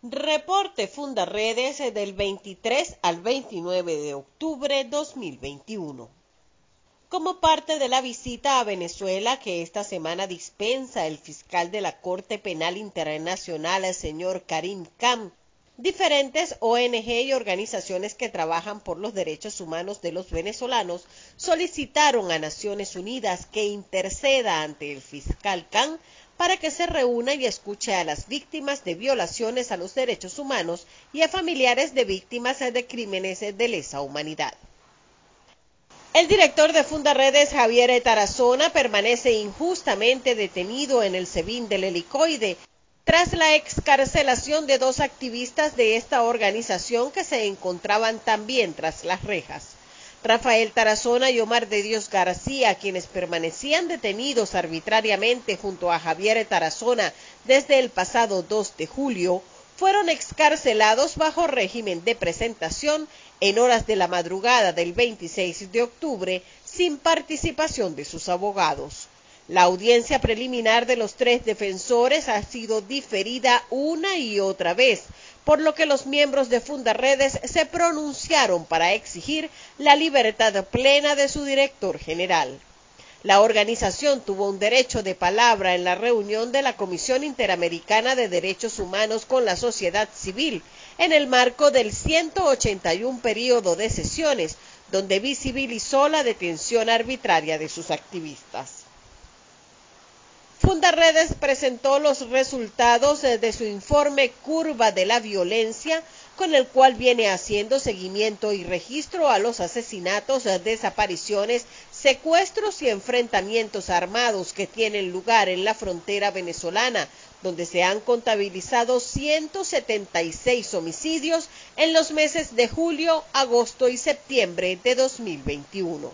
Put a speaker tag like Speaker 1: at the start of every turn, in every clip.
Speaker 1: Reporte Fundaredes del 23 al 29 de octubre 2021. Como parte de la visita a Venezuela que esta semana dispensa el fiscal de la Corte Penal Internacional, el señor Karim Khan, Diferentes ONG y organizaciones que trabajan por los derechos humanos de los venezolanos solicitaron a Naciones Unidas que interceda ante el fiscal Khan para que se reúna y escuche a las víctimas de violaciones a los derechos humanos y a familiares de víctimas de crímenes de lesa humanidad. El director de Fundaredes, Javier Tarazona, permanece injustamente detenido en el SEBIN del helicoide tras la excarcelación de dos activistas de esta organización que se encontraban también tras las rejas. Rafael Tarazona y Omar de Dios García, quienes permanecían detenidos arbitrariamente junto a Javier Tarazona desde el pasado 2 de julio, fueron excarcelados bajo régimen de presentación en horas de la madrugada del 26 de octubre sin participación de sus abogados. La audiencia preliminar de los tres defensores ha sido diferida una y otra vez, por lo que los miembros de Fundaredes se pronunciaron para exigir la libertad plena de su director general. La organización tuvo un derecho de palabra en la reunión de la Comisión Interamericana de Derechos Humanos con la sociedad civil en el marco del 181 periodo de sesiones, donde visibilizó la detención arbitraria de sus activistas. Fundaredes presentó los resultados eh, de su informe Curva de la Violencia, con el cual viene haciendo seguimiento y registro a los asesinatos, eh, desapariciones, secuestros y enfrentamientos armados que tienen lugar en la frontera venezolana, donde se han contabilizado 176 homicidios en los meses de julio, agosto y septiembre de 2021.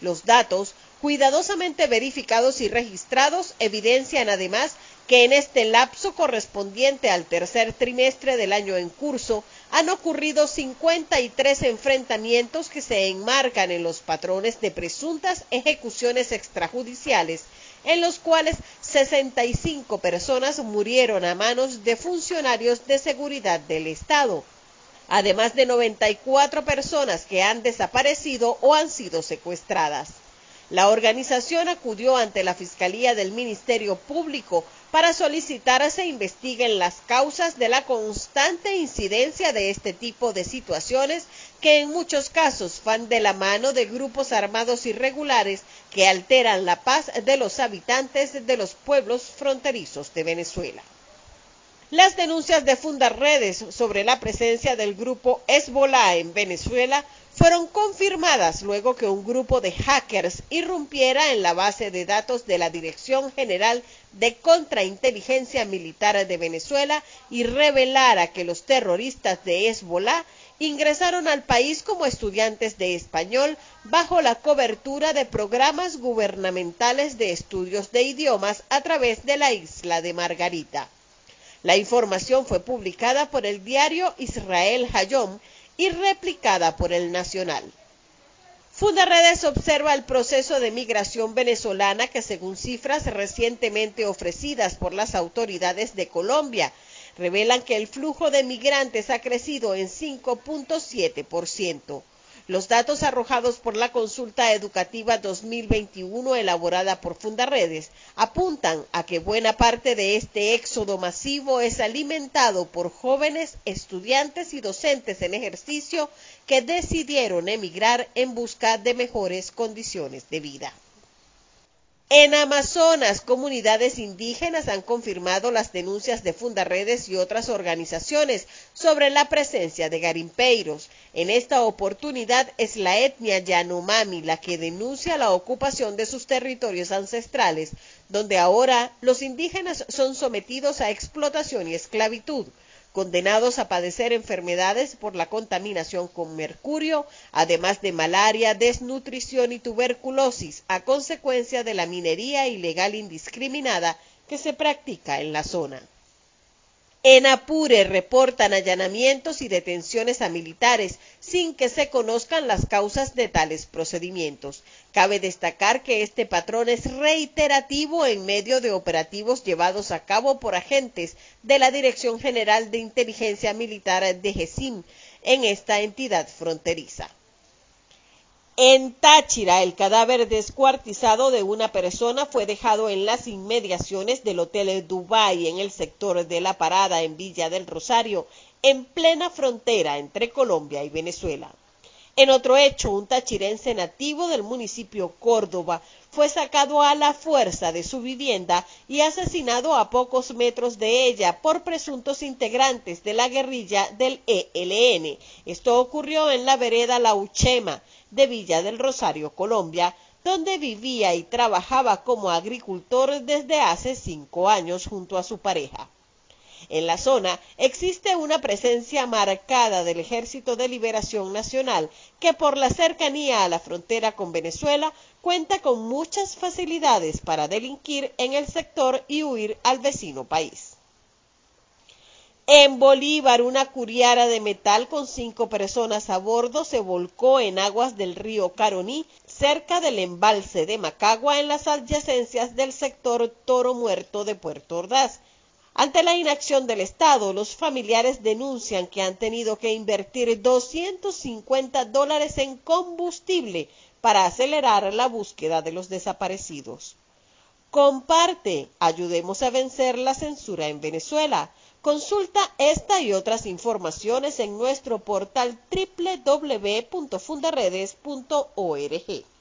Speaker 1: Los datos cuidadosamente verificados y registrados evidencian además que en este lapso correspondiente al tercer trimestre del año en curso han ocurrido 53 enfrentamientos que se enmarcan en los patrones de presuntas ejecuciones extrajudiciales, en los cuales 65 personas murieron a manos de funcionarios de seguridad del Estado, además de 94 personas que han desaparecido o han sido secuestradas. La organización acudió ante la Fiscalía del Ministerio Público para solicitar a se investiguen las causas de la constante incidencia de este tipo de situaciones que en muchos casos van de la mano de grupos armados irregulares que alteran la paz de los habitantes de los pueblos fronterizos de Venezuela. Las denuncias de Fundaredes sobre la presencia del grupo Hezbollah en Venezuela fueron confirmadas luego que un grupo de hackers irrumpiera en la base de datos de la Dirección General de Contrainteligencia Militar de Venezuela y revelara que los terroristas de Hezbollah ingresaron al país como estudiantes de español bajo la cobertura de programas gubernamentales de estudios de idiomas a través de la isla de Margarita. La información fue publicada por el diario Israel Hayom y replicada por el Nacional. Fundaredes observa el proceso de migración venezolana que según cifras recientemente ofrecidas por las autoridades de Colombia, revelan que el flujo de migrantes ha crecido en 5.7%. Los datos arrojados por la consulta educativa 2021 elaborada por Fundaredes apuntan a que buena parte de este éxodo masivo es alimentado por jóvenes, estudiantes y docentes en ejercicio que decidieron emigrar en busca de mejores condiciones de vida. En Amazonas, comunidades indígenas han confirmado las denuncias de Fundaredes y otras organizaciones sobre la presencia de garimpeiros. En esta oportunidad es la etnia Yanomami la que denuncia la ocupación de sus territorios ancestrales, donde ahora los indígenas son sometidos a explotación y esclavitud condenados a padecer enfermedades por la contaminación con mercurio, además de malaria, desnutrición y tuberculosis a consecuencia de la minería ilegal indiscriminada que se practica en la zona. En Apure reportan allanamientos y detenciones a militares sin que se conozcan las causas de tales procedimientos. Cabe destacar que este patrón es reiterativo en medio de operativos llevados a cabo por agentes de la Dirección General de Inteligencia Militar de GESIM en esta entidad fronteriza. En Táchira, el cadáver descuartizado de una persona fue dejado en las inmediaciones del Hotel Dubai en el sector de La Parada en Villa del Rosario, en plena frontera entre Colombia y Venezuela. En otro hecho, un tachirense nativo del municipio Córdoba fue sacado a la fuerza de su vivienda y asesinado a pocos metros de ella por presuntos integrantes de la guerrilla del ELN. Esto ocurrió en la vereda La Uchema de Villa del Rosario, Colombia, donde vivía y trabajaba como agricultor desde hace cinco años junto a su pareja. En la zona existe una presencia marcada del Ejército de Liberación Nacional que por la cercanía a la frontera con Venezuela cuenta con muchas facilidades para delinquir en el sector y huir al vecino país. En Bolívar, una curiara de metal con cinco personas a bordo se volcó en aguas del río Caroní, cerca del embalse de Macagua, en las adyacencias del sector Toro Muerto de Puerto Ordaz. Ante la inacción del Estado, los familiares denuncian que han tenido que invertir 250 dólares en combustible para acelerar la búsqueda de los desaparecidos. Comparte, ayudemos a vencer la censura en Venezuela. Consulta esta y otras informaciones en nuestro portal www.fundaredes.org.